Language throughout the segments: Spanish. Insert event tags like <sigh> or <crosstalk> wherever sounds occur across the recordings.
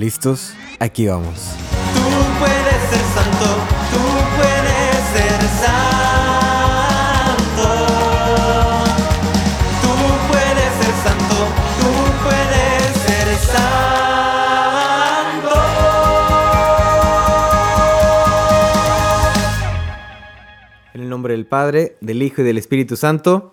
¿Listos? Aquí vamos. Tú puedes ser santo, tú puedes ser santo. Tú puedes ser santo, tú puedes ser santo. En el nombre del Padre, del Hijo y del Espíritu Santo.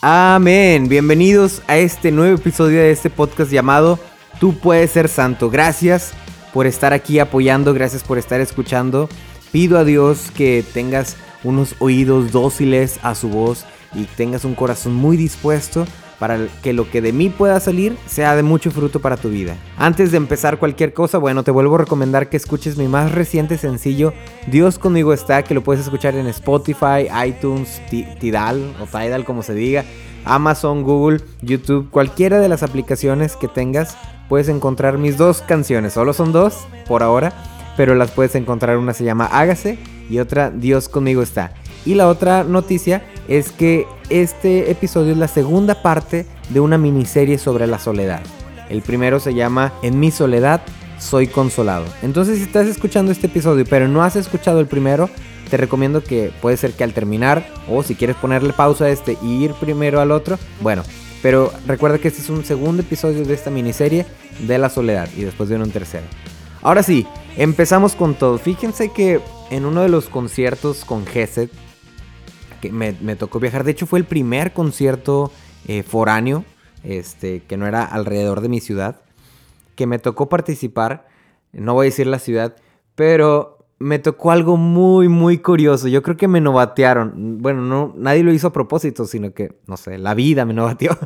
Amén. Bienvenidos a este nuevo episodio de este podcast llamado Tú puedes ser santo. Gracias por estar aquí apoyando, gracias por estar escuchando. Pido a Dios que tengas unos oídos dóciles a su voz y tengas un corazón muy dispuesto para que lo que de mí pueda salir sea de mucho fruto para tu vida. Antes de empezar cualquier cosa, bueno, te vuelvo a recomendar que escuches mi más reciente sencillo, Dios conmigo está, que lo puedes escuchar en Spotify, iTunes, Tidal o Tidal como se diga, Amazon, Google, YouTube, cualquiera de las aplicaciones que tengas, puedes encontrar mis dos canciones. Solo son dos por ahora, pero las puedes encontrar. Una se llama Hágase y otra Dios conmigo está. Y la otra noticia es que este episodio es la segunda parte de una miniserie sobre la soledad. El primero se llama En mi soledad soy consolado. Entonces si estás escuchando este episodio pero no has escuchado el primero, te recomiendo que puede ser que al terminar o si quieres ponerle pausa a este y ir primero al otro, bueno, pero recuerda que este es un segundo episodio de esta miniserie de la soledad y después viene un tercero. Ahora sí, empezamos con todo. Fíjense que en uno de los conciertos con Gesed, que me, tocó viajar, de hecho fue el primer concierto eh, foráneo, este, que no era alrededor de mi ciudad, que me tocó participar, no voy a decir la ciudad, pero me tocó algo muy, muy curioso. Yo creo que me novatearon. Bueno, no, nadie lo hizo a propósito, sino que, no sé, la vida me <laughs> novateó.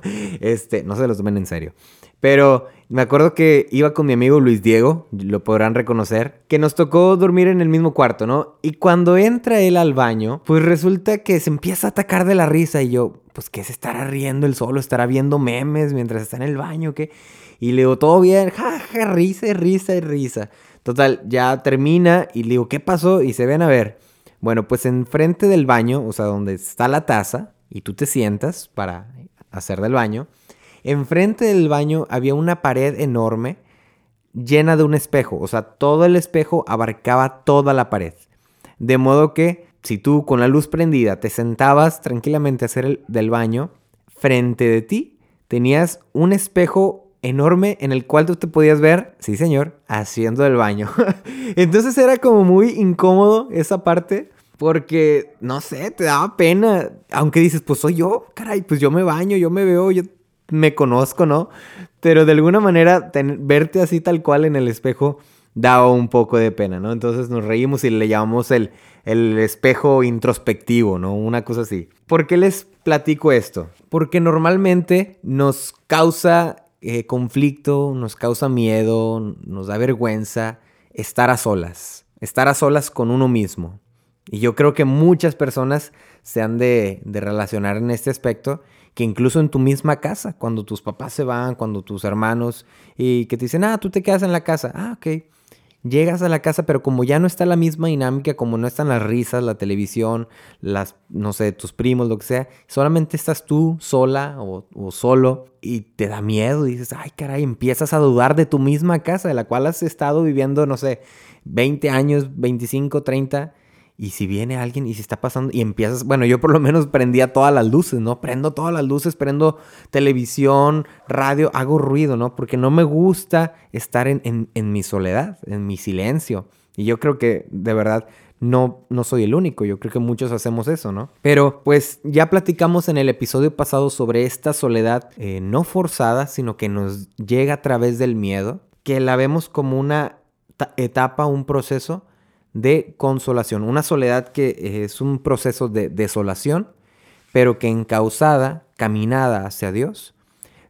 Este, no se lo tomen en serio. Pero me acuerdo que iba con mi amigo Luis Diego, lo podrán reconocer, que nos tocó dormir en el mismo cuarto, ¿no? Y cuando entra él al baño, pues resulta que se empieza a atacar de la risa y yo, pues, ¿qué se estará riendo él solo? ¿Estará viendo memes mientras está en el baño? ¿Qué? Y le digo, todo bien, <laughs> ja, ja, risa risa risa. Total, ya termina y le digo, ¿qué pasó? Y se ven a ver. Bueno, pues enfrente del baño, o sea, donde está la taza, y tú te sientas para hacer del baño, enfrente del baño había una pared enorme llena de un espejo, o sea, todo el espejo abarcaba toda la pared. De modo que si tú con la luz prendida te sentabas tranquilamente a hacer el, del baño, frente de ti tenías un espejo enorme en el cual tú te podías ver, sí señor, haciendo el baño. <laughs> Entonces era como muy incómodo esa parte. Porque, no sé, te daba pena. Aunque dices, pues soy yo, caray, pues yo me baño, yo me veo, yo me conozco, ¿no? Pero de alguna manera, verte así tal cual en el espejo daba un poco de pena, ¿no? Entonces nos reímos y le llamamos el, el espejo introspectivo, ¿no? Una cosa así. ¿Por qué les platico esto? Porque normalmente nos causa eh, conflicto, nos causa miedo, nos da vergüenza estar a solas, estar a solas con uno mismo. Y yo creo que muchas personas se han de, de relacionar en este aspecto, que incluso en tu misma casa, cuando tus papás se van, cuando tus hermanos, y que te dicen, ah, tú te quedas en la casa, ah, ok Llegas a la casa, pero como ya no está la misma dinámica, como no están las risas, la televisión, las, no sé, tus primos, lo que sea, solamente estás tú sola o, solo y te da miedo. Y dices, ay, caray, empiezas a dudar de tu misma casa, de la cual has estado viviendo, no sé, 20 años, 25, 30 y si viene alguien y se está pasando y empiezas, bueno, yo por lo menos prendía todas las luces, ¿no? Prendo todas las luces, prendo televisión, radio, hago ruido, ¿no? Porque no me gusta estar en, mi soledad, en mi silencio. Y yo creo que de verdad no, no soy el único, yo creo que muchos hacemos eso, ¿no? Pero pues ya platicamos en el episodio pasado sobre esta soledad eh, no forzada, sino que nos llega a través del miedo, que la vemos como una etapa, un proceso de consolación. Una soledad que es un proceso de desolación, pero que encausada, caminada hacia Dios,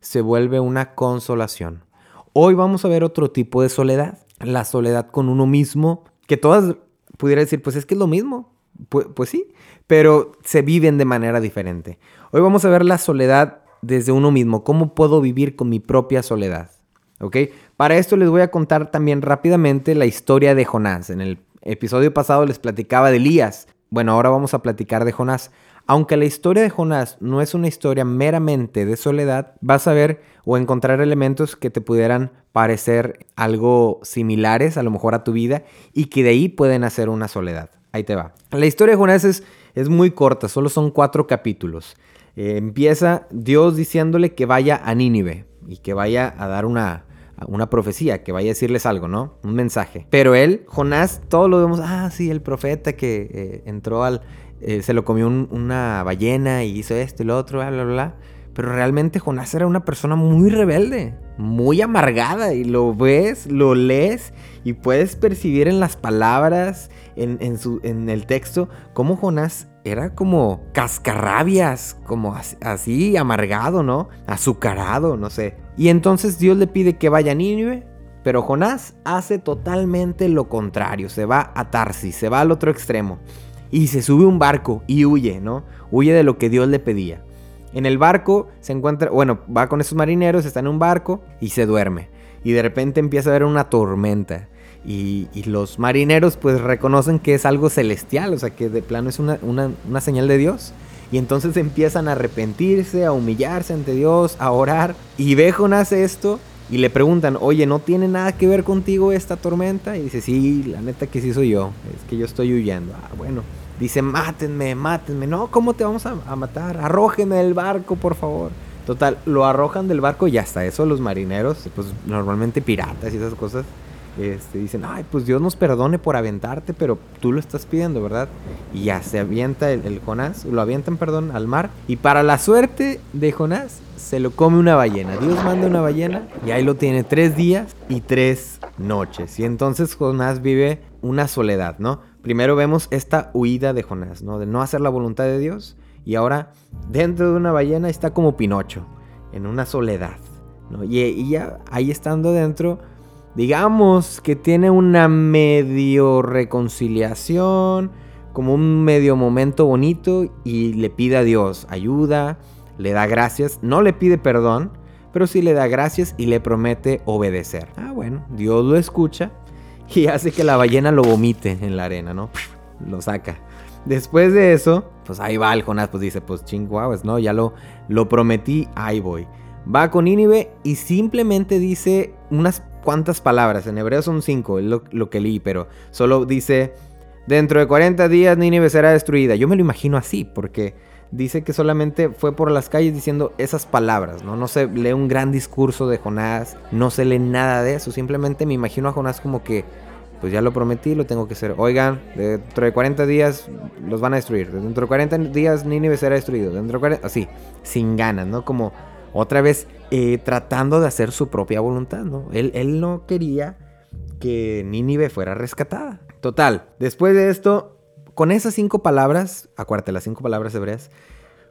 se vuelve una consolación. Hoy vamos a ver otro tipo de soledad, la soledad con uno mismo, que todas pudiera decir, pues es que es lo mismo. Pues, pues sí, pero se viven de manera diferente. Hoy vamos a ver la soledad desde uno mismo, cómo puedo vivir con mi propia soledad. Para esto les voy a contar también rápidamente la historia de Jonás. En el episodio pasado les platicaba de Elías. Bueno, ahora vamos a platicar de Jonás. aunque la historia de Jonás no es una historia meramente de soledad, vas a ver o encontrar elementos que te pudieran parecer algo similares a lo mejor a tu vida y que de ahí pueden hacer una soledad. Ahí te va. La historia de Jonás es, es muy corta, solo son cuatro capítulos. Eh, empieza Dios diciéndole que vaya a Nínive y que vaya a dar una, una profecía, que vaya a decirles algo, ¿no? Un mensaje. Pero él, Jonás, todo lo vemos, ah, sí, el profeta que eh, entró al... Eh, se lo comió una ballena y hizo esto y lo otro, bla, bla, bla. Pero realmente Jonás era una persona muy rebelde, muy amargada. Y lo ves, lo lees y puedes percibir en las palabras, en, su, en el texto, cómo Jonás era como cascarrabias, como así, amargado, ¿no? Azucarado, no sé. Y entonces Dios le pide que vaya a Nínive, pero Jonás hace totalmente lo contrario, se va a Tarsis, se va al otro extremo y se sube un barco y huye, ¿no? Huye de lo que Dios le pedía. En el barco se encuentra, bueno, va con esos marineros, está en un barco y se duerme. Y de repente empieza a haber una tormenta. Y, los marineros pues reconocen que es algo celestial, o sea que de plano es una, una señal de Dios. Y entonces empiezan a arrepentirse, a humillarse ante Dios, a orar. Y ve Jonás esto y le preguntan, oye, ¿no tiene nada que ver contigo esta tormenta? Y dice, sí, la neta que sí soy yo, es que yo estoy huyendo. Ah, bueno, Dice, mátenme, mátenme. No, ¿cómo te vamos a, matar? Arrójenme del barco, por favor. Total, lo arrojan del barco y hasta eso los marineros, pues normalmente piratas y esas cosas, este, dicen, ay, pues Dios nos perdone por aventarte, pero tú lo estás pidiendo, ¿verdad? Y ya se avienta el, Jonás, lo avientan, perdón, al mar. Y para la suerte de Jonás, se lo come una ballena. Dios manda una ballena y ahí lo tiene tres días y tres noches. Y entonces Jonás vive una soledad, ¿no? primero vemos esta huida de Jonás, ¿no? De no hacer la voluntad de Dios. Y ahora, dentro de una ballena está como Pinocho, en una soledad. ¿no? Y, ya ahí estando dentro, digamos que tiene una medio reconciliación, como un medio momento bonito y le pide a Dios ayuda, le da gracias, no le pide perdón, pero sí le da gracias y le promete obedecer. Ah, bueno, Dios lo escucha y <laughs> hace que la ballena lo vomite en la arena, ¿no? Lo saca. Después de eso, pues ahí va el Jonás, pues dice, pues chinguaguas, ¿no? Ya lo, lo prometí, ahí voy. Va con Nínive y simplemente dice unas cuantas palabras. En hebreo son cinco, es lo, lo que leí, pero solo dice, dentro de 40 días Nínive será destruida. Yo me lo imagino así, porque dice que solamente fue por las calles diciendo esas palabras, ¿no? No se lee un gran discurso de Jonás, no se lee nada de eso, simplemente me imagino a Jonás como que, pues ya lo prometí, lo tengo que hacer. Oigan, dentro de 40 días los van a destruir, dentro de 40 días Nínive será destruido, dentro de 40, así, sin ganas, ¿no? Como otra vez eh, tratando de hacer su propia voluntad, ¿no? Él, no quería que Nínive fuera rescatada. Total, después de esto, con esas cinco palabras, acuérdate, las cinco palabras hebreas,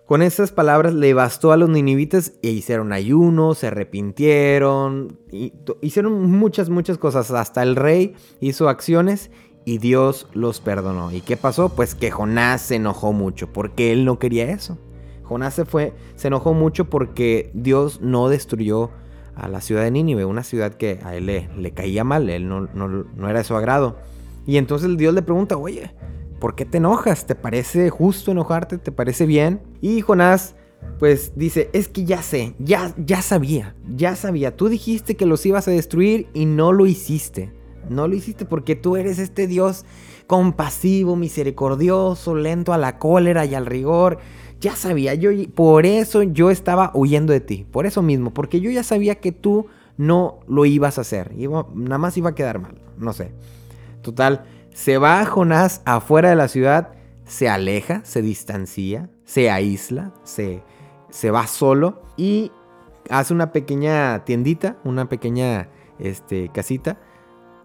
con esas palabras le bastó a los ninivitas e hicieron ayuno, se arrepintieron, hicieron muchas, muchas cosas. Hasta el rey hizo acciones y Dios los perdonó. ¿Y qué pasó? Pues que Jonás se enojó mucho porque él no quería eso. Jonás se fue, se enojó mucho porque Dios no destruyó a la ciudad de Nínive, una ciudad que a él le, caía mal, él no, no, no era de su agrado. Y entonces Dios le pregunta, oye, ¿por qué te enojas? ¿Te parece justo enojarte? ¿Te parece bien? Y Jonás pues dice, es que ya sé, ya, ya sabía, ya sabía, tú dijiste que los ibas a destruir y no lo hiciste. No lo hiciste porque tú eres este Dios compasivo, misericordioso, lento a la cólera y al rigor. Ya sabía, yo por eso yo estaba huyendo de ti, por eso mismo, porque yo ya sabía que tú no lo ibas a hacer, nada más iba a quedar mal, no sé. Total, se va Jonás afuera de la ciudad, se aleja, se distancia, se aísla, se, se va solo y hace una pequeña tiendita, una pequeña este, casita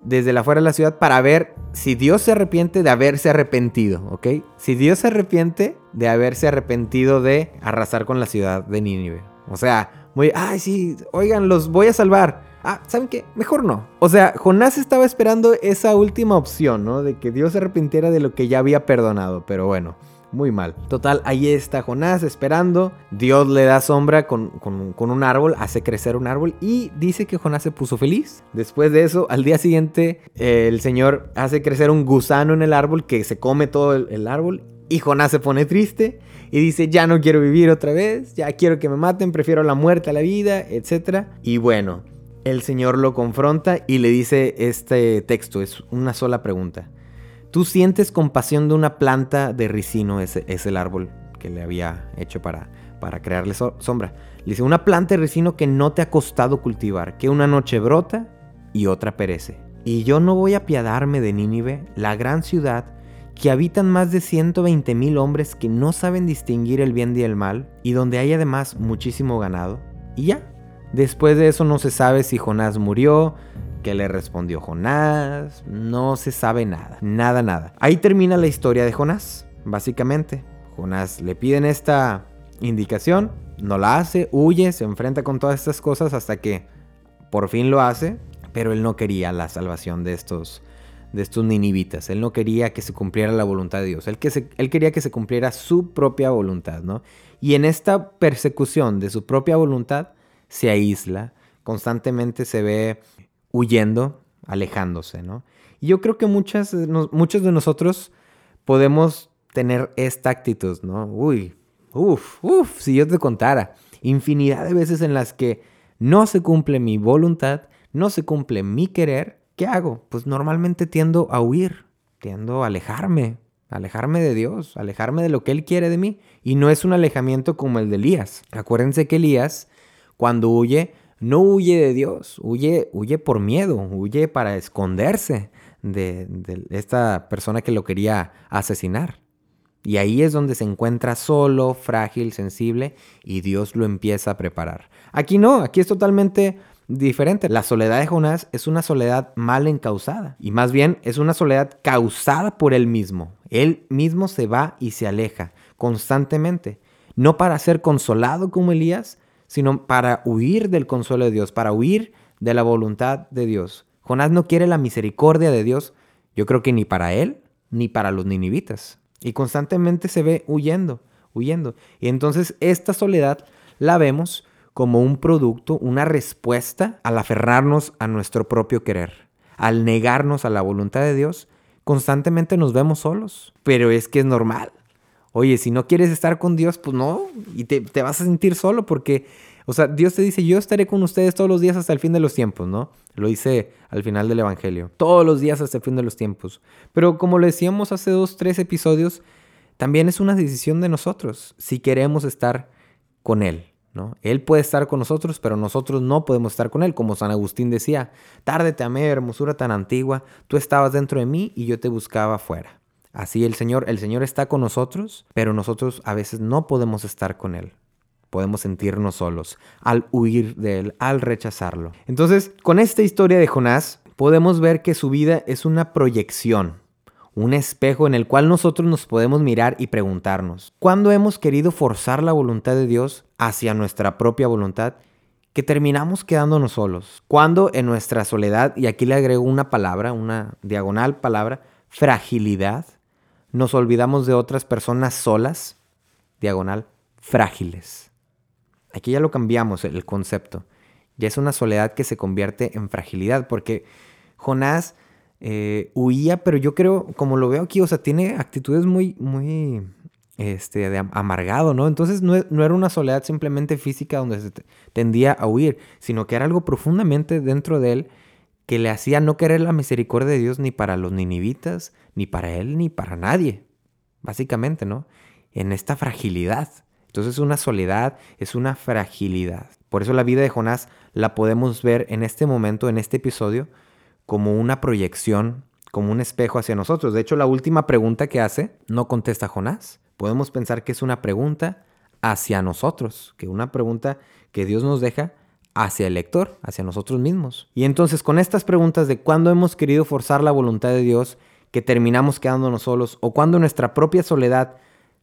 desde la afuera de la ciudad para ver si Dios se arrepiente de haberse arrepentido, ¿ok? Si Dios se arrepiente de haberse arrepentido de arrasar con la ciudad de Nínive. O sea, muy, ay, sí, oigan, los voy a salvar ah, ¿saben qué? Mejor no. O sea, Jonás estaba esperando esa última opción, ¿no? De que Dios se arrepintiera de lo que ya había perdonado, pero bueno. Muy mal. Total, ahí está Jonás esperando. Dios le da sombra con, un árbol, hace crecer un árbol y dice que Jonás se puso feliz. Después de eso, al día siguiente, el Señor hace crecer un gusano en el árbol que se come todo el árbol Y Jonás se pone triste y dice, ya no quiero vivir otra vez, ya quiero que me maten, prefiero la muerte a la vida, etc. Y bueno, el Señor lo confronta y le dice este texto, es una sola pregunta. Tú sientes compasión de una planta de ricino, ese es el árbol que le había hecho para, para crearle sombra. Le dice, una planta de ricino que no te ha costado cultivar, que una noche brota y otra perece. Y yo no voy a apiadarme de Nínive, la gran ciudad, que habitan más de 120 mil hombres que no saben distinguir el bien y el mal, y donde hay además muchísimo ganado. Y ya, después de eso no se sabe si Jonás murió, qué le respondió Jonás, no se sabe nada, nada, nada. Ahí termina la historia de Jonás, básicamente. Jonás le piden esta indicación, no la hace, huye, se enfrenta con todas estas cosas hasta que por fin lo hace, pero él no quería la salvación de estos de estos ninivitas. Él no quería que se cumpliera la voluntad de Dios. Él, que él quería que se cumpliera su propia voluntad, ¿no? Y en esta persecución de su propia voluntad se aísla, constantemente se ve huyendo, alejándose, ¿no? Y yo creo que muchas, muchos de nosotros podemos tener esta actitud, ¿no? Uy, uff, uff, si yo te contara, infinidad de veces en las que no se cumple mi voluntad, no se cumple mi querer, ¿qué hago? Pues normalmente tiendo a huir, tiendo a alejarme, alejarme de Dios, alejarme de lo que Él quiere de mí. Y no es un alejamiento como el de Elías. Acuérdense que Elías, cuando huye, no huye de Dios, huye, huye por miedo, huye para esconderse de, de esta persona que lo quería asesinar. Y ahí es donde se encuentra solo, frágil, sensible, y Dios lo empieza a preparar. Aquí no, aquí es totalmente diferente. La soledad de Jonás es una soledad mal encausada y más bien es una soledad causada por él mismo. Él mismo se va y se aleja constantemente, no para ser consolado como Elías, sino para huir del consuelo de Dios, para huir de la voluntad de Dios. Jonás no quiere la misericordia de Dios, yo creo que ni para él ni para los ninivitas. Y constantemente se ve huyendo, huyendo. Y entonces esta soledad la vemos como un producto, una respuesta al aferrarnos a nuestro propio querer. Al negarnos a la voluntad de Dios, constantemente nos vemos solos. Pero es que es normal. Oye, si no quieres estar con Dios, pues no, y te, vas a sentir solo porque, o sea, Dios te dice, yo estaré con ustedes todos los días hasta el fin de los tiempos, ¿no? Lo dice al final del Evangelio, todos los días hasta el fin de los tiempos. Pero como lo decíamos hace dos, tres episodios, también es una decisión de nosotros si queremos estar con Él. Él puede estar con nosotros, pero nosotros no podemos estar con Él, como San Agustín decía, tarde te amé, hermosura tan antigua, tú estabas dentro de mí y yo te buscaba afuera. Así el Señor, el Señor está con nosotros, pero nosotros a veces no podemos estar con Él. Podemos sentirnos solos al huir de Él, al rechazarlo. Entonces, con esta historia de Jonás, podemos ver que su vida es una proyección un espejo en el cual nosotros nos podemos mirar y preguntarnos, ¿cuándo hemos querido forzar la voluntad de Dios hacia nuestra propia voluntad que terminamos quedándonos solos? ¿Cuándo en nuestra soledad, y aquí le agrego una palabra, una diagonal palabra, fragilidad, nos olvidamos de otras personas solas, diagonal, frágiles? Aquí ya lo cambiamos el concepto. Ya es una soledad que se convierte en fragilidad, porque Jonás eh, huía, pero yo creo, como lo veo aquí, o sea, tiene actitudes muy, muy, este, de amargado, ¿no? Entonces no, era una soledad simplemente física donde se tendía a huir, sino que era algo profundamente dentro de él que le hacía no querer la misericordia de Dios ni para los ninivitas, ni para él, ni para nadie, básicamente, ¿no? En esta fragilidad. Entonces una soledad es una fragilidad. Por eso la vida de Jonás la podemos ver en este momento, en este episodio, como una proyección, como un espejo hacia nosotros. De hecho, la última pregunta que hace no contesta Jonás. Podemos pensar que es una pregunta hacia nosotros, que una pregunta que Dios nos deja hacia el lector, hacia nosotros mismos. Y entonces con estas preguntas de cuándo hemos querido forzar la voluntad de Dios, que terminamos quedándonos solos, o cuando nuestra propia soledad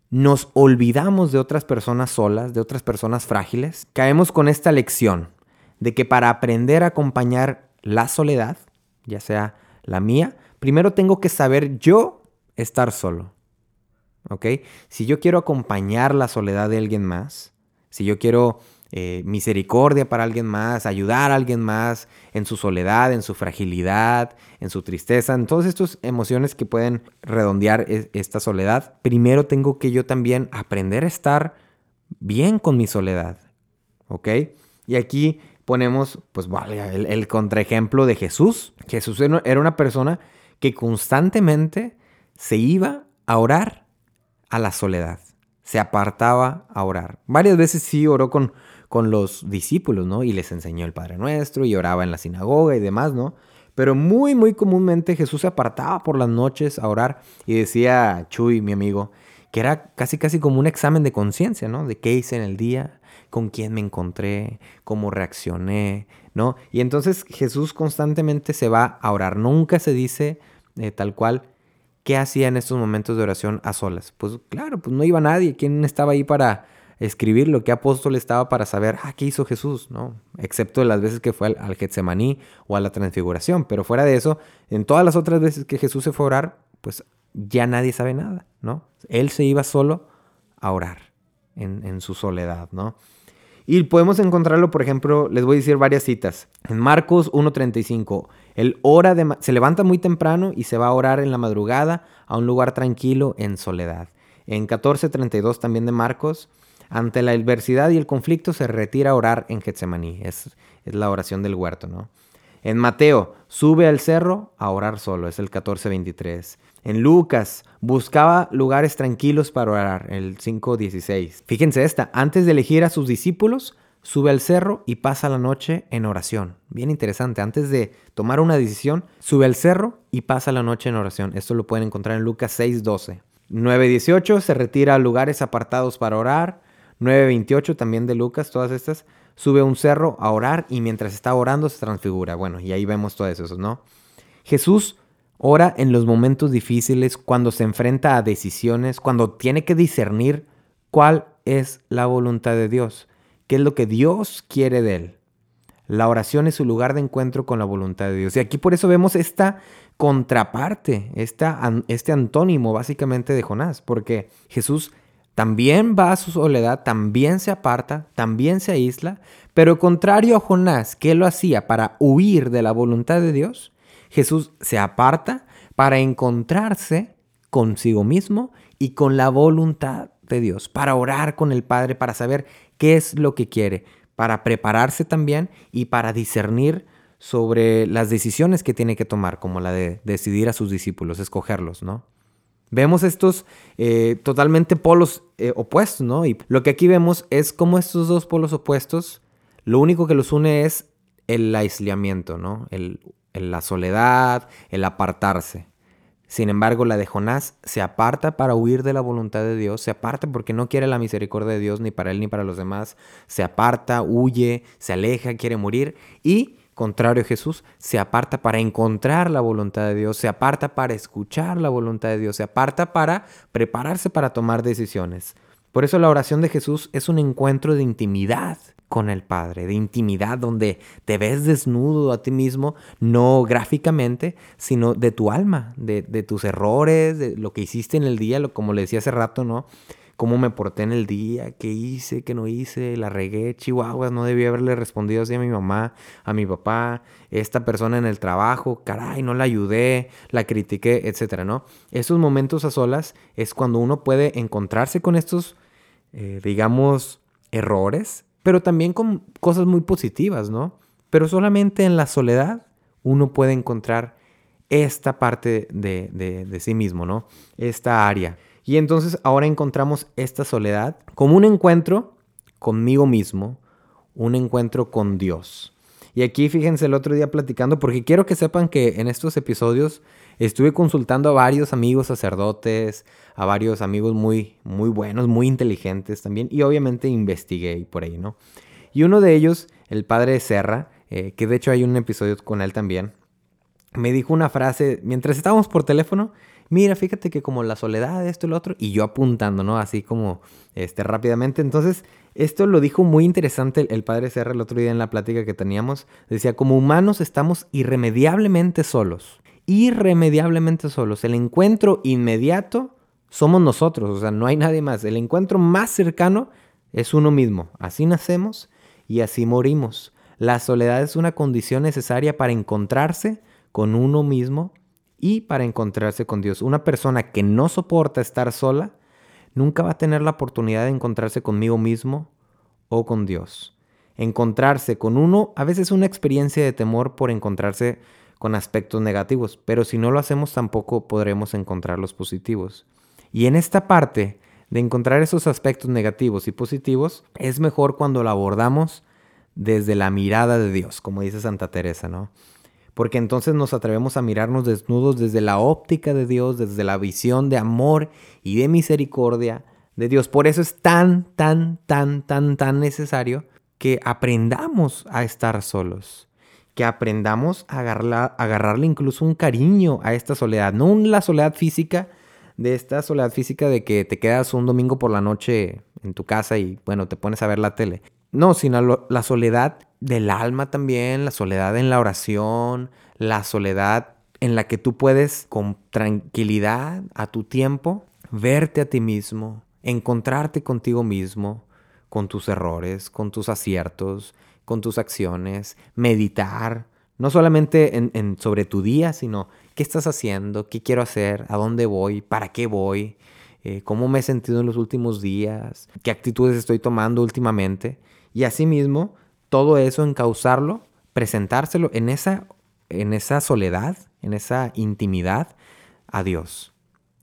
nos olvidamos de otras personas solas, de otras personas frágiles, caemos con esta lección de que para aprender a acompañar la soledad, ya sea la mía, primero tengo que saber yo estar solo. ¿Ok? Si yo quiero acompañar la soledad de alguien más, si yo quiero eh, misericordia para alguien más, ayudar a alguien más en su soledad, en su fragilidad, en su tristeza, en todas estas emociones que pueden redondear e, esta soledad, primero tengo que yo también aprender a estar bien con mi soledad. ¿Ok? Y aquí ponemos, pues el contraejemplo de Jesús. Jesús era una persona que constantemente se iba a orar a la soledad. Se apartaba a orar. Varias veces sí oró con, con los discípulos, ¿no? Y les enseñó el Padre Nuestro y oraba en la sinagoga y demás, ¿no? Pero muy, muy comúnmente Jesús se apartaba por las noches a orar y decía Chuy, mi amigo, que era casi, casi como un examen de conciencia, ¿no? De qué hice en el día, con quién me encontré, cómo reaccioné, ¿no? Y entonces Jesús constantemente se va a orar. Nunca se dice eh, tal cual qué hacía en estos momentos de oración a solas. Pues claro, pues no iba nadie. ¿Quién estaba ahí para escribir lo que apóstol estaba para saber, ah, ¿qué hizo Jesús? ¿No? Excepto las veces que fue al, Getsemaní o a la transfiguración. Pero fuera de eso, en todas las otras veces que Jesús se fue a orar, pues ya nadie sabe nada, ¿no? Él se iba solo a orar en, su soledad, ¿no? Y podemos encontrarlo, por ejemplo, les voy a decir varias citas. En Marcos 1.35, él ora de, se levanta muy temprano y se va a orar en la madrugada a un lugar tranquilo en soledad. En 14.32 también de Marcos, ante la adversidad y el conflicto se retira a orar en Getsemaní. Es, es la oración del huerto, ¿no? En Mateo, sube al cerro a orar solo, es el 14.23. En Lucas, buscaba lugares tranquilos para orar, el 5.16. Fíjense esta, antes de elegir a sus discípulos, sube al cerro y pasa la noche en oración. Bien interesante, antes de tomar una decisión, sube al cerro y pasa la noche en oración. Esto lo pueden encontrar en Lucas 6.12. 9.18 se retira a lugares apartados para orar. 9.28 también de Lucas, todas estas. Sube a un cerro a orar y mientras está orando se transfigura. Bueno, y ahí vemos todo eso, ¿no? Jesús ora en los momentos difíciles, cuando se enfrenta a decisiones, cuando tiene que discernir cuál es la voluntad de Dios, qué es lo que Dios quiere de él. La oración es su lugar de encuentro con la voluntad de Dios. Y aquí por eso vemos esta contraparte, esta, este antónimo básicamente de Jonás, porque Jesús también va a su soledad, también se aparta, también se aísla, pero contrario a Jonás, que lo hacía para huir de la voluntad de Dios, Jesús se aparta para encontrarse consigo mismo y con la voluntad de Dios, para orar con el Padre, para saber qué es lo que quiere, para prepararse también y para discernir sobre las decisiones que tiene que tomar, como la de decidir a sus discípulos, escogerlos, ¿no? Vemos estos eh, totalmente polos eh, opuestos, ¿no? Y lo que aquí vemos es cómo estos dos polos opuestos, lo único que los une es el aislamiento, ¿no? El, la soledad, el apartarse. Sin embargo, la de Jonás se aparta para huir de la voluntad de Dios, se aparta porque no quiere la misericordia de Dios ni para él ni para los demás, se aparta, huye, se aleja, quiere morir y contrario a Jesús, se aparta para encontrar la voluntad de Dios, se aparta para escuchar la voluntad de Dios, se aparta para prepararse para tomar decisiones. Por eso la oración de Jesús es un encuentro de intimidad con el Padre, de intimidad, donde te ves desnudo a ti mismo, no gráficamente, sino de tu alma, de, tus errores, de lo que hiciste en el día, como le decía hace rato, ¿no? cómo me porté en el día, qué hice, qué no hice, la regué, chihuahuas, no debí haberle respondido así a mi mamá, a mi papá, esta persona en el trabajo, caray, no la ayudé, la critiqué, etcétera, ¿no? Esos momentos a solas es cuando uno puede encontrarse con estos, eh, digamos, errores, pero también con cosas muy positivas, ¿no? Pero solamente en la soledad uno puede encontrar esta parte de, de sí mismo, ¿no? Esta área. Y entonces ahora encontramos esta soledad como un encuentro conmigo mismo, un encuentro con Dios. Y aquí fíjense el otro día platicando, porque quiero que sepan que en estos episodios estuve consultando a varios amigos sacerdotes, a varios amigos muy, muy buenos, muy inteligentes también, y obviamente investigué por ahí, ¿no? Y uno de ellos, el padre Serra, eh, que de hecho hay un episodio con él también, me dijo una frase mientras estábamos por teléfono mira, fíjate que como la soledad, esto y lo otro, y yo apuntando, ¿no? Así como este, rápidamente. Entonces, esto lo dijo muy interesante el, padre Serra el otro día en la plática que teníamos. Decía, como humanos estamos irremediablemente solos. Irremediablemente solos. El encuentro inmediato somos nosotros, o sea, no hay nadie más. El encuentro más cercano es uno mismo. Así nacemos y así morimos. La soledad es una condición necesaria para encontrarse con uno mismo y para encontrarse con Dios. Una persona que no soporta estar sola nunca va a tener la oportunidad de encontrarse conmigo mismo o con Dios. Encontrarse con uno a veces es una experiencia de temor por encontrarse con aspectos negativos, pero si no lo hacemos tampoco podremos encontrar los positivos. Y en esta parte de encontrar esos aspectos negativos y positivos, es mejor cuando lo abordamos desde la mirada de Dios, como dice Santa Teresa, ¿no? Porque entonces nos atrevemos a mirarnos desnudos desde la óptica de Dios, desde la visión de amor y de misericordia de Dios. Por eso es tan, tan, tan, tan, tan necesario que aprendamos a estar solos que aprendamos a agarrarle incluso un cariño a esta soledad, no la soledad física, de esta soledad física de que te quedas un domingo por la noche en tu casa y bueno, te pones a ver la tele. No, sino la soledad del alma también, la soledad en la oración, la soledad en la que tú puedes con tranquilidad a tu tiempo verte a ti mismo, encontrarte contigo mismo, con tus errores, con tus aciertos, con tus acciones, meditar, no solamente en, sobre tu día, sino qué estás haciendo, qué quiero hacer, a dónde voy, para qué voy, eh, cómo me he sentido en los últimos días, qué actitudes estoy tomando últimamente. Y asimismo, todo eso encauzarlo, presentárselo en esa, en esa soledad, en esa intimidad a Dios.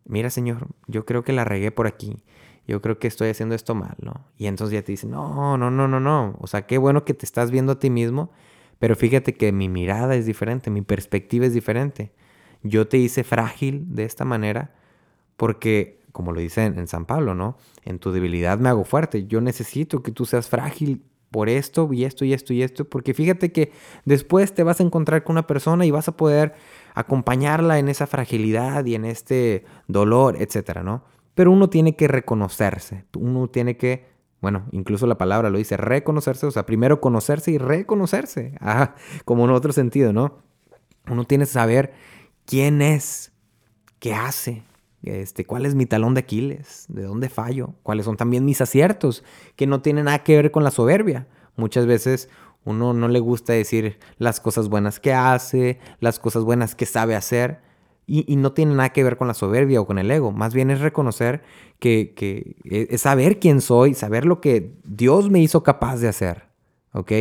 Mira, Señor, yo creo que la regué por aquí yo creo que estoy haciendo esto mal, ¿no? Y entonces ya te dicen, no, no, no, no, no. O sea, qué bueno que te estás viendo a ti mismo, pero fíjate que mi mirada es diferente, mi perspectiva es diferente. Yo te hice frágil de esta manera porque, como lo dice en, San Pablo, ¿no? En tu debilidad me hago fuerte. Yo necesito que tú seas frágil por esto y esto y esto y esto, porque fíjate que después te vas a encontrar con una persona y vas a poder acompañarla en esa fragilidad y en este dolor, etcétera, ¿no? Pero uno tiene que reconocerse, uno tiene que, bueno, incluso la palabra lo dice, reconocerse, o sea, primero conocerse y reconocerse, ah, como en otro sentido, ¿no? Uno tiene que saber quién es, qué hace, este, cuál es mi talón de Aquiles, de dónde fallo, cuáles son también mis aciertos, que no tienen nada que ver con la soberbia. Muchas veces uno no le gusta decir las cosas buenas que hace, las cosas buenas que sabe hacer, y, no tiene nada que ver con la soberbia o con el ego. Más bien es reconocer que, e, es saber quién soy, saber lo que Dios me hizo capaz de hacer. ¿Ok?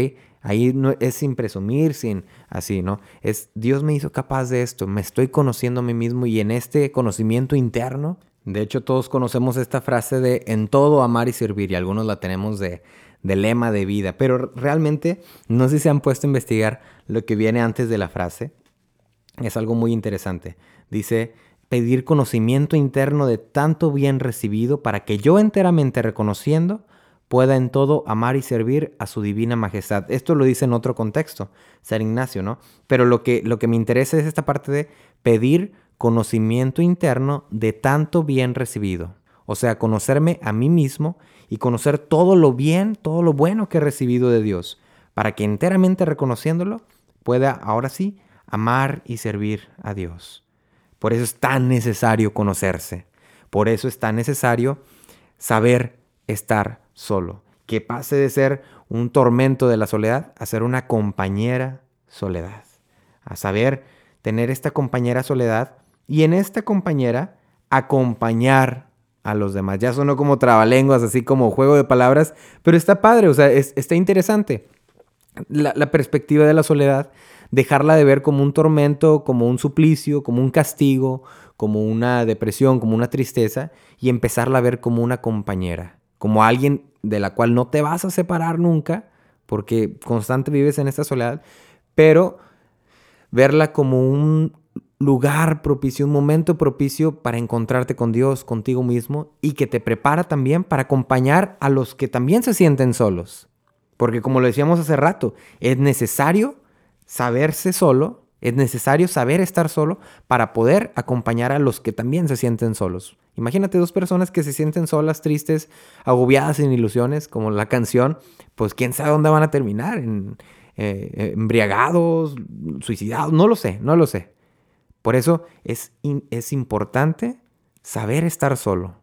Ahí no es sin presumir, sin así, ¿no? Es Dios me hizo capaz de esto, me estoy conociendo a mí mismo y en este conocimiento interno, de hecho todos conocemos esta frase de en todo amar y servir y algunos la tenemos de, de lema de vida, pero realmente no sé si se han puesto a investigar lo que viene antes de la frase. Es algo muy interesante. Dice, pedir conocimiento interno de tanto bien recibido para que yo enteramente reconociendo pueda en todo amar y servir a su divina majestad. Esto lo dice en otro contexto, San Ignacio, ¿no? Pero lo que, lo que me interesa es esta parte de pedir conocimiento interno de tanto bien recibido. O sea, conocerme a mí mismo y conocer todo lo bien, todo lo bueno que he recibido de Dios, para que enteramente reconociéndolo pueda ahora sí amar y servir a Dios. Por eso es tan necesario conocerse. Por eso es tan necesario saber estar solo. Que pase de ser un tormento de la soledad a ser una compañera soledad. A saber tener esta compañera soledad y en esta compañera acompañar a los demás. Ya sonó como trabalenguas, así como juego de palabras, pero está padre, o sea, está interesante. La, la perspectiva de la soledad dejarla de ver como un tormento, como un suplicio, como un castigo, como una depresión, como una tristeza, y empezarla a ver como una compañera, como alguien de la cual no te vas a separar nunca, porque constante vives en esta soledad, pero verla como un lugar propicio, un momento propicio para encontrarte con Dios, contigo mismo, y que te prepara también para acompañar a los que también se sienten solos. Porque como lo decíamos hace rato, es necesario saberse solo, es necesario saber estar solo para poder acompañar a los que también se sienten solos. Imagínate dos personas que se sienten solas, tristes, agobiadas, sin ilusiones, como la canción, pues quién sabe dónde van a terminar, en, eh, embriagados, suicidados, no lo sé, no lo sé. Por eso es, es importante saber estar solo,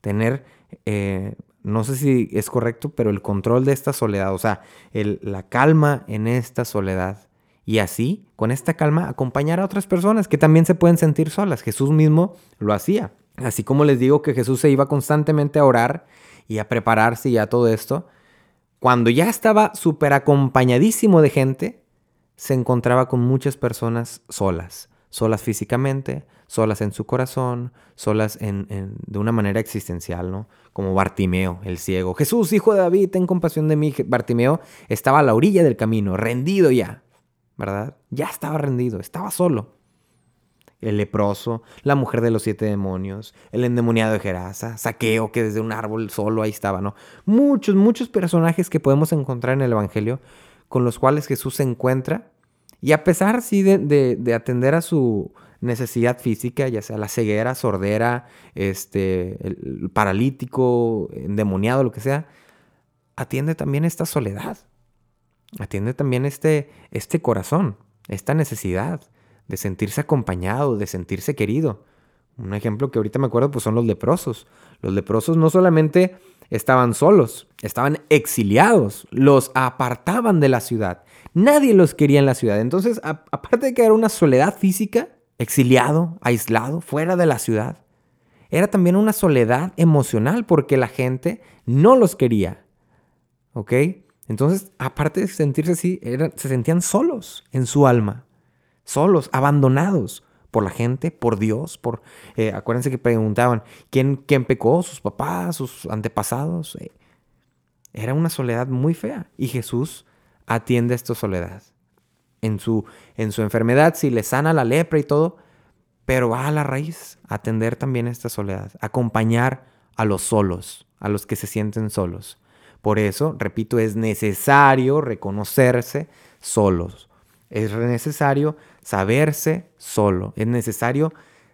tener, eh, no sé si es correcto, pero el control de esta soledad, o sea, la calma en esta soledad. Y así, con esta calma, acompañar a otras personas que también se pueden sentir solas. Jesús mismo lo hacía. Así como les digo que Jesús se iba constantemente a orar y a prepararse y a todo esto, cuando ya estaba súper acompañadísimo de gente, se encontraba con muchas personas solas, solas físicamente, solas en su corazón, solas en, de una manera existencial, ¿no? Como Bartimeo, el ciego. Jesús, hijo de David, ten compasión de mí. Bartimeo estaba a la orilla del camino, rendido ya, ¿verdad? Ya estaba rendido, estaba solo. El leproso, la mujer de los siete demonios, el endemoniado de Gerasa, Saqueo, que desde un árbol solo ahí estaba, ¿no? Muchos, muchos personajes que podemos encontrar en el Evangelio con los cuales Jesús se encuentra. Y a pesar, sí, de atender a su, necesidad física, ya sea la ceguera, sordera, este, el paralítico, endemoniado, lo que sea, atiende también esta soledad. Atiende también este, este corazón, esta necesidad de sentirse acompañado, de sentirse querido. Un ejemplo que ahorita me acuerdo pues son los leprosos. Los leprosos no solamente estaban solos, estaban exiliados, los apartaban de la ciudad. Nadie los quería en la ciudad. Entonces, aparte de que era una soledad física, exiliado, aislado, fuera de la ciudad. Era también una soledad emocional porque la gente no los quería. ¿Ok? Entonces, aparte de sentirse así, se sentían solos en su alma. Solos, abandonados por la gente, por Dios, por... Eh, acuérdense que preguntaban, ¿quién, ¿quién pecó? ¿Sus papás? ¿Sus antepasados? Eh, era una soledad muy fea. Y Jesús atiende esta soledad en su, en su enfermedad, si le sana la lepra y todo, pero va a la raíz, a atender también esta soledad, acompañar a los solos, a los que se sienten solos. Por eso, repito, es necesario reconocerse solos. Es necesario saberse solo. Es necesario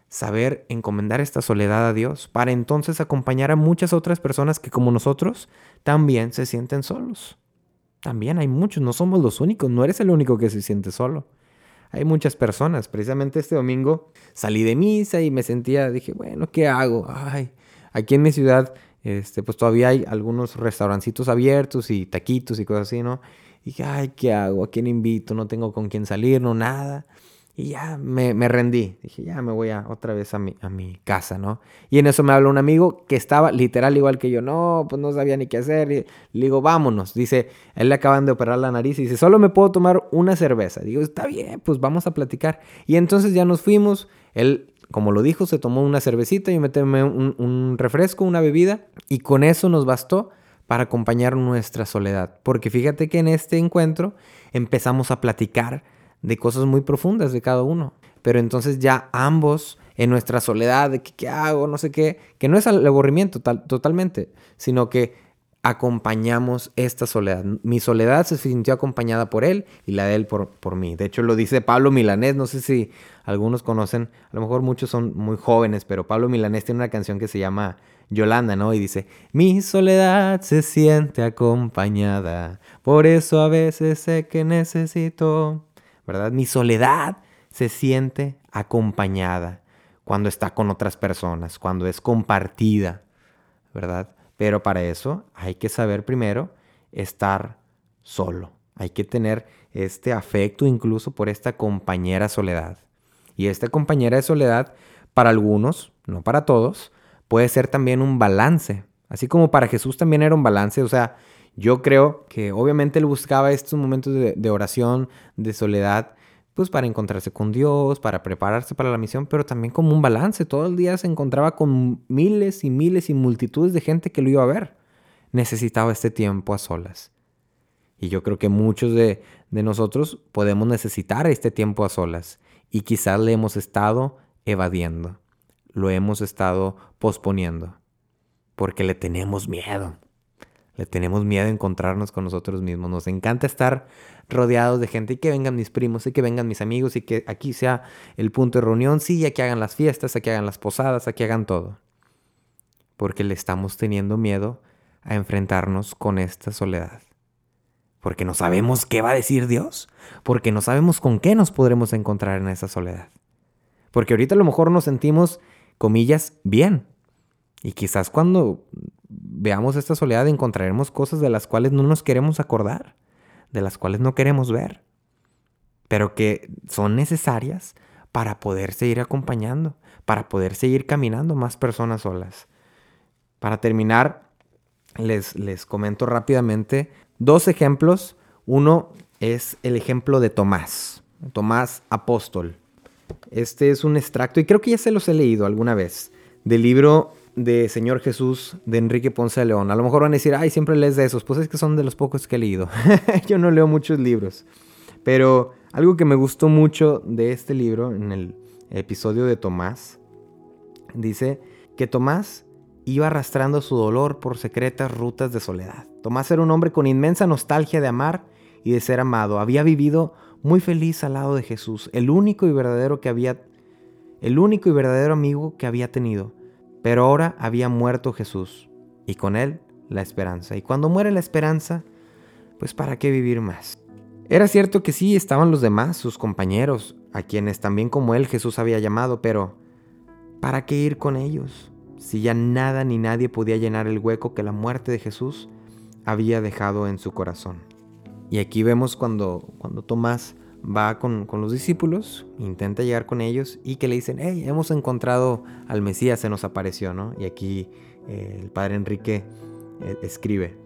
saber encomendar esta soledad a Dios para entonces acompañar a muchas otras personas que como nosotros también se sienten solos. También hay muchos, no somos los únicos, no eres el único que se siente solo. Hay muchas personas. Precisamente este domingo salí de misa y me sentía, dije, bueno, ¿qué hago? Ay, aquí en mi ciudad, este, pues todavía hay algunos restaurancitos abiertos y taquitos y cosas así, ¿no? Y dije, ay, ¿qué hago? ¿A quién invito? No tengo con quién salir, no nada. Y ya me, me, rendí. Dije, ya me voy a, otra vez a mi, a mi casa, ¿no? Y en eso me habló un amigo que estaba literal igual que yo. No, pues no sabía ni qué hacer. Y le digo, vámonos. Dice, él le acaban de operar la nariz y dice, solo me puedo tomar una cerveza. Digo, está bien, pues vamos a platicar. Y entonces ya nos fuimos. Él, como lo dijo, se tomó una cervecita. y me un, refresco, una bebida. Y con eso nos bastó para acompañar nuestra soledad. Porque fíjate que en este encuentro empezamos a platicar de cosas muy profundas de cada uno. Pero entonces ya ambos en nuestra soledad de qué hago, no sé qué, que no es el aburrimiento totalmente, sino que acompañamos esta soledad. Mi soledad se sintió acompañada por él y la de él por, por mí. De hecho, lo dice Pablo Milanés, no sé si algunos conocen, a lo mejor muchos son muy jóvenes, pero Pablo Milanés tiene una canción que se llama Yolanda, ¿no? Y dice, mi soledad se siente acompañada, por eso a veces sé que necesito ¿verdad? Mi soledad se siente acompañada cuando está con otras personas, cuando es compartida, ¿verdad? Pero para eso hay que saber primero estar solo. Hay que tener este afecto incluso por esta compañera soledad. Y esta compañera de soledad, para algunos, no para todos, puede ser también un balance. Así como para Jesús también era un balance, o sea, yo creo que obviamente él buscaba estos momentos de, oración, de soledad, pues para encontrarse con Dios, para prepararse para la misión, pero también como un balance. Todo el día se encontraba con miles y miles y multitudes de gente que lo iba a ver. Necesitaba este tiempo a solas. Y yo creo que muchos de, de nosotros podemos necesitar este tiempo a solas. Y quizás le hemos estado evadiendo. Lo hemos estado posponiendo. Porque le tenemos miedo. Le tenemos miedo a encontrarnos con nosotros mismos. Nos encanta estar rodeados de gente y que vengan mis primos y que vengan mis amigos y que aquí sea el punto de reunión. Sí, ya que hagan las fiestas, a que hagan las posadas, a que hagan todo. Porque le estamos teniendo miedo a enfrentarnos con esta soledad. Porque no sabemos qué va a decir Dios. Porque no sabemos con qué nos podremos encontrar en esa soledad. Porque ahorita a lo mejor nos sentimos, comillas, bien. Y quizás cuando veamos esta soledad encontraremos cosas de las cuales no nos queremos acordar, de las cuales no queremos ver, pero que son necesarias para poder seguir acompañando, para poder seguir caminando más personas solas. Para terminar, les, les comento rápidamente dos ejemplos. Uno es el ejemplo de Tomás, Tomás apóstol. Este es un extracto, y creo que ya se los he leído alguna vez, del libro de Señor Jesús de Enrique Ponce de León. A lo mejor van a decir, ay, siempre lees de esos. Pues es que son de los pocos que he leído. <laughs> Yo no leo muchos libros. Pero algo que me gustó mucho de este libro, en el episodio de Tomás, dice que Tomás iba arrastrando su dolor por secretas rutas de soledad. Tomás era un hombre con inmensa nostalgia de amar y de ser amado. Había vivido muy feliz al lado de Jesús, el único y verdadero que había el único y verdadero amigo que había tenido. Pero ahora había muerto Jesús y con él la esperanza. Y cuando muere la esperanza, pues ¿para qué vivir más? Era cierto que sí estaban los demás, sus compañeros, a quienes también como él Jesús había llamado, pero ¿para qué ir con ellos? Si ya nada ni nadie podía llenar el hueco que la muerte de Jesús había dejado en su corazón. Y aquí vemos cuando, cuando Tomás va con, los discípulos, intenta llegar con ellos y que le dicen, hey, hemos encontrado al Mesías, se nos apareció, ¿no? Y aquí eh, el padre Enrique eh, escribe,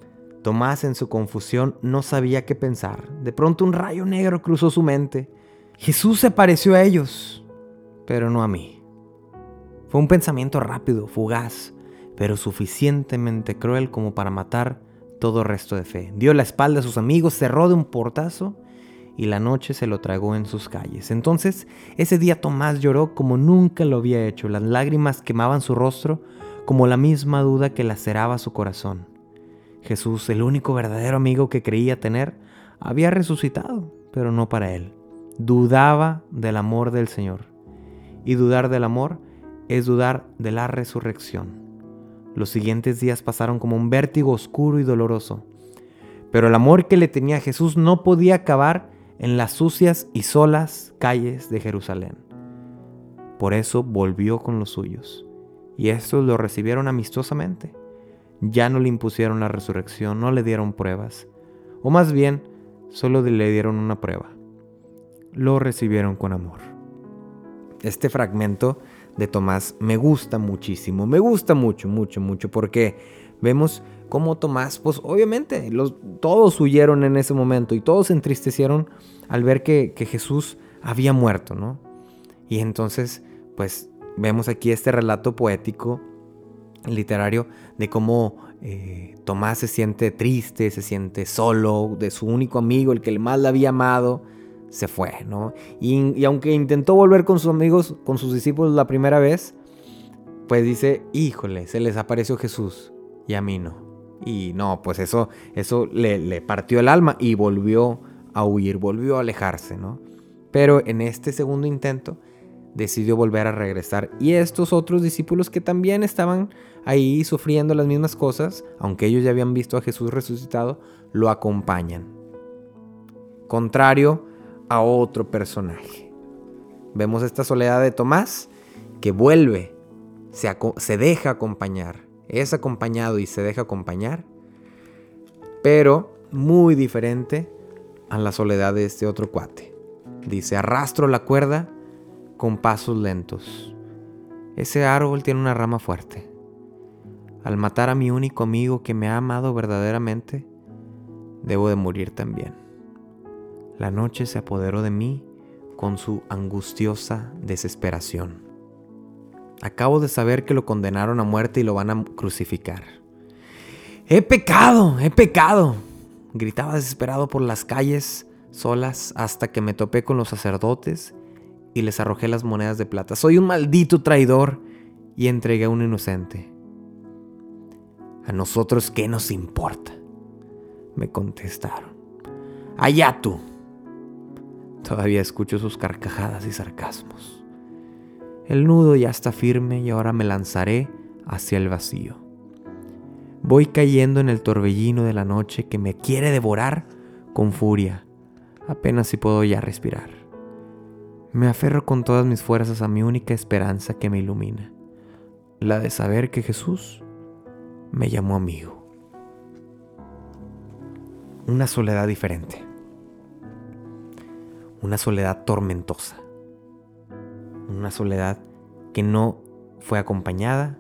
Tomás en su confusión no sabía qué pensar. De pronto un rayo negro cruzó su mente. Jesús se pareció a ellos, pero no a mí. Fue un pensamiento rápido, fugaz, pero suficientemente cruel como para matar todo resto de fe. Dio la espalda a sus amigos, cerró de un portazo y la noche se lo tragó en sus calles. Entonces ese día Tomás lloró como nunca lo había hecho. Las lágrimas quemaban su rostro como la misma duda que laceraba su corazón. Jesús, el único verdadero amigo que creía tener, había resucitado, pero no para él. Dudaba del amor del Señor. Y dudar del amor es dudar de la resurrección. Los siguientes días pasaron como un vértigo oscuro y doloroso. Pero el amor que le tenía Jesús no podía acabar en las sucias y solas calles de Jerusalén. Por eso volvió con los suyos, y estos lo recibieron amistosamente. Ya no le impusieron la resurrección, no le dieron pruebas, o más bien, solo le dieron una prueba. Lo recibieron con amor. Este fragmento de Tomás me gusta muchísimo, me gusta mucho, mucho, mucho, porque vemos cómo Tomás, pues obviamente los, todos huyeron en ese momento y todos se entristecieron al ver que, Jesús había muerto, ¿no? Y entonces, pues vemos aquí este relato poético, literario, de cómo eh, Tomás se siente triste, se siente solo, de su único amigo, el que más le había amado, se fue, ¿no? Y, y, aunque intentó volver con sus amigos, con sus discípulos la primera vez, pues dice, híjole, se les apareció Jesús y a mí no. Y no, pues eso, eso le, partió el alma y volvió a huir, volvió a alejarse, ¿no? Pero en este segundo intento decidió volver a regresar. Y estos otros discípulos que también estaban ahí sufriendo las mismas cosas, aunque ellos ya habían visto a Jesús resucitado, lo acompañan. Contrario a otro personaje. Vemos esta soledad de Tomás que vuelve, se, se deja acompañar es acompañado y se deja acompañar, pero muy diferente a la soledad de este otro cuate. Dice, arrastro la cuerda con pasos lentos. Ese árbol tiene una rama fuerte. Al matar a mi único amigo que me ha amado verdaderamente, debo de morir también. La noche se apoderó de mí con su angustiosa desesperación. Acabo de saber que lo condenaron a muerte y lo van a crucificar. He pecado, he pecado. Gritaba desesperado por las calles solas hasta que me topé con los sacerdotes y les arrojé las monedas de plata. Soy un maldito traidor y entregué a un inocente. ¿A nosotros qué nos importa? Me contestaron. Allá tú. Todavía escucho sus carcajadas y sarcasmos. El nudo ya está firme y ahora me lanzaré hacia el vacío. Voy cayendo en el torbellino de la noche que me quiere devorar con furia, apenas si puedo ya respirar. Me aferro con todas mis fuerzas a mi única esperanza que me ilumina, la de saber que Jesús me llamó amigo. Una soledad diferente. Una soledad tormentosa. Una soledad que no fue acompañada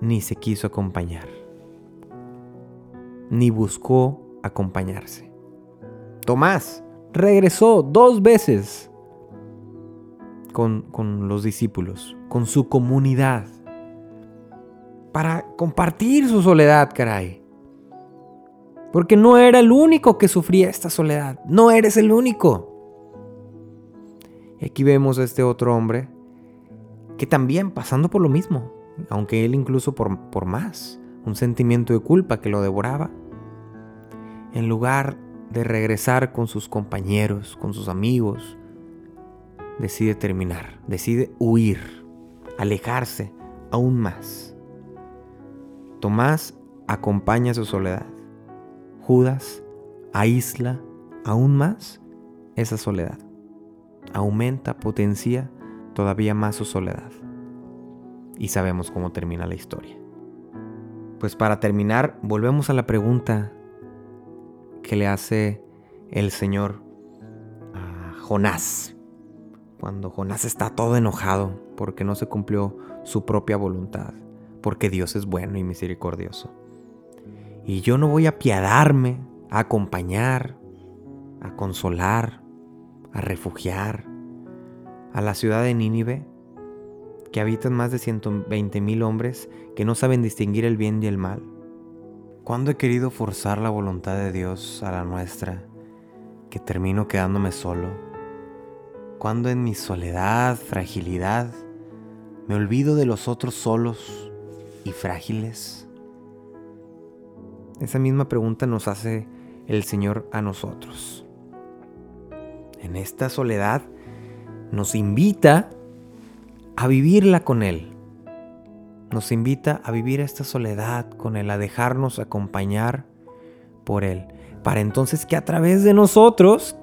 ni se quiso acompañar. Ni buscó acompañarse. Tomás regresó dos veces con, con los discípulos, con su comunidad, para compartir su soledad, caray. Porque no era el único que sufría esta soledad. No eres el único. Y aquí vemos a este otro hombre que también pasando por lo mismo, aunque él incluso por, por más, un sentimiento de culpa que lo devoraba, en lugar de regresar con sus compañeros, con sus amigos, decide terminar, decide huir, alejarse aún más. Tomás acompaña su soledad. Judas aísla aún más esa soledad. Aumenta, potencia todavía más su soledad. Y sabemos cómo termina la historia. Pues para terminar, volvemos a la pregunta que le hace el Señor a Jonás. Cuando Jonás está todo enojado porque no se cumplió su propia voluntad, porque Dios es bueno y misericordioso. Y yo no voy a piadarme, a acompañar, a consolar, a refugiar a la ciudad de Nínive, que habitan más de 120 mil hombres que no saben distinguir el bien y el mal. ¿Cuándo he querido forzar la voluntad de Dios a la nuestra, que termino quedándome solo? ¿Cuándo en mi soledad, fragilidad, me olvido de los otros solos y frágiles? Esa misma pregunta nos hace el Señor a nosotros. En esta soledad nos invita a vivirla con Él. Nos invita a vivir esta soledad con Él, a dejarnos acompañar por Él, para entonces que a través de nosotros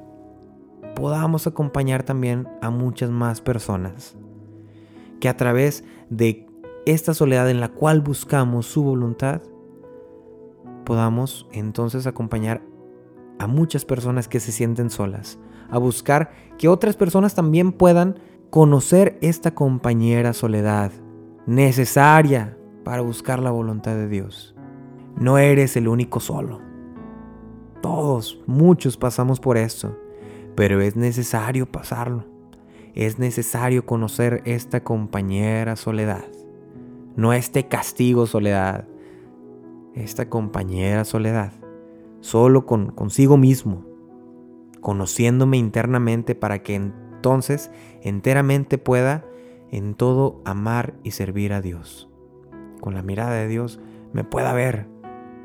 podamos acompañar también a muchas más personas. Que a través de esta soledad en la cual buscamos su voluntad, podamos entonces acompañar a muchas personas que se sienten solas, a buscar que otras personas también puedan conocer esta compañera soledad necesaria para buscar la voluntad de Dios. No eres el único solo. Todos, muchos pasamos por esto, pero es necesario pasarlo. Es necesario conocer esta compañera soledad. No este castigo soledad. Esta compañera soledad. Solo con consigo mismo conociéndome internamente para que entonces enteramente pueda en todo amar y servir a Dios. Con la mirada de Dios me pueda ver,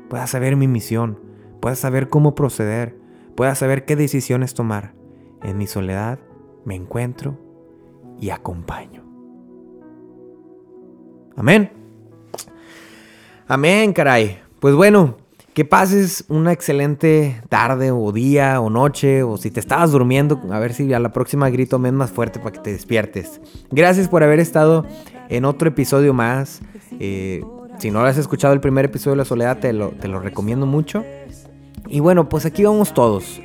pueda saber mi misión, pueda saber cómo proceder, pueda saber qué decisiones tomar. En mi soledad me encuentro y acompaño. Amén. Amén, caray. Pues bueno, que pases una excelente tarde o día o noche o si te estabas durmiendo, a ver si a la próxima grito más fuerte para que te despiertes. Gracias por haber estado en otro episodio más. Eh, si no has escuchado el primer episodio de La Soledad, te lo, te lo recomiendo mucho. Y bueno, pues aquí vamos todos.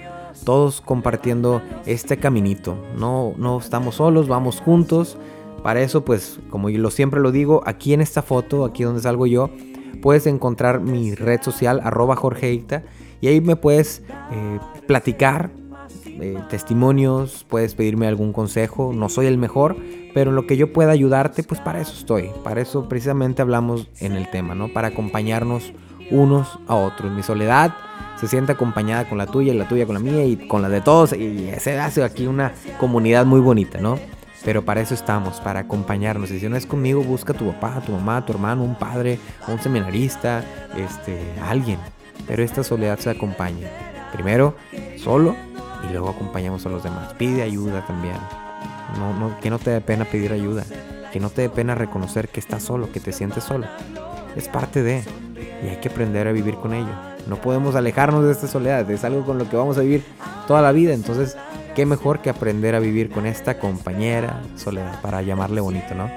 Todos compartiendo este caminito. No, no estamos solos, vamos juntos. Para eso, pues, como yo siempre lo digo, aquí en esta foto, aquí donde salgo yo, puedes encontrar mi red social, arroba jorgeita, y ahí me puedes eh, platicar eh, testimonios, puedes pedirme algún consejo. No soy el mejor, pero en lo que yo pueda ayudarte, pues para eso estoy. Para eso precisamente hablamos en el tema, ¿no? Para acompañarnos unos a otros. Mi soledad se siente acompañada con la tuya y la tuya con la mía y con la de todos. Y se hace aquí una comunidad muy bonita, ¿no? Pero para eso estamos, para acompañarnos. Y si no es conmigo, busca a tu papá, a tu mamá, a tu hermano, un padre, un seminarista, este, alguien. Pero esta soledad se acompaña. Primero solo y luego acompañamos a los demás. Pide ayuda también. No, no, que no te dé pena pedir ayuda. Que no te dé pena reconocer que estás solo, que te sientes solo. Es parte de. Y hay que aprender a vivir con ello. No podemos alejarnos de esta soledad. Es algo con lo que vamos a vivir toda la vida. Entonces qué mejor que aprender a vivir con esta compañera soledad, para llamarle bonito, ¿no?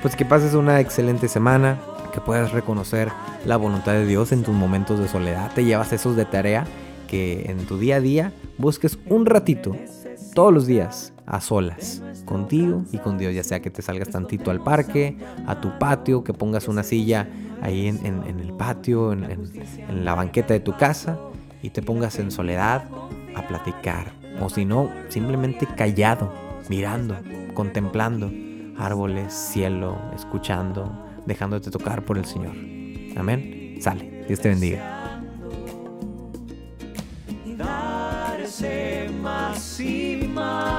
Pues que pases una excelente semana, que puedas reconocer la voluntad de Dios en tus momentos de soledad. Te llevas esos de tarea que en tu día a día busques un ratito, todos los días, a solas, contigo y con Dios, ya sea que te salgas tantito al parque, a tu patio, que pongas una silla ahí en, el patio, en- en la banqueta de tu casa y te pongas en soledad a platicar. O si no, simplemente callado, mirando, contemplando árboles, cielo, escuchando, dejándote tocar por el Señor. Amén. Sale. Dios te bendiga. darse más y más,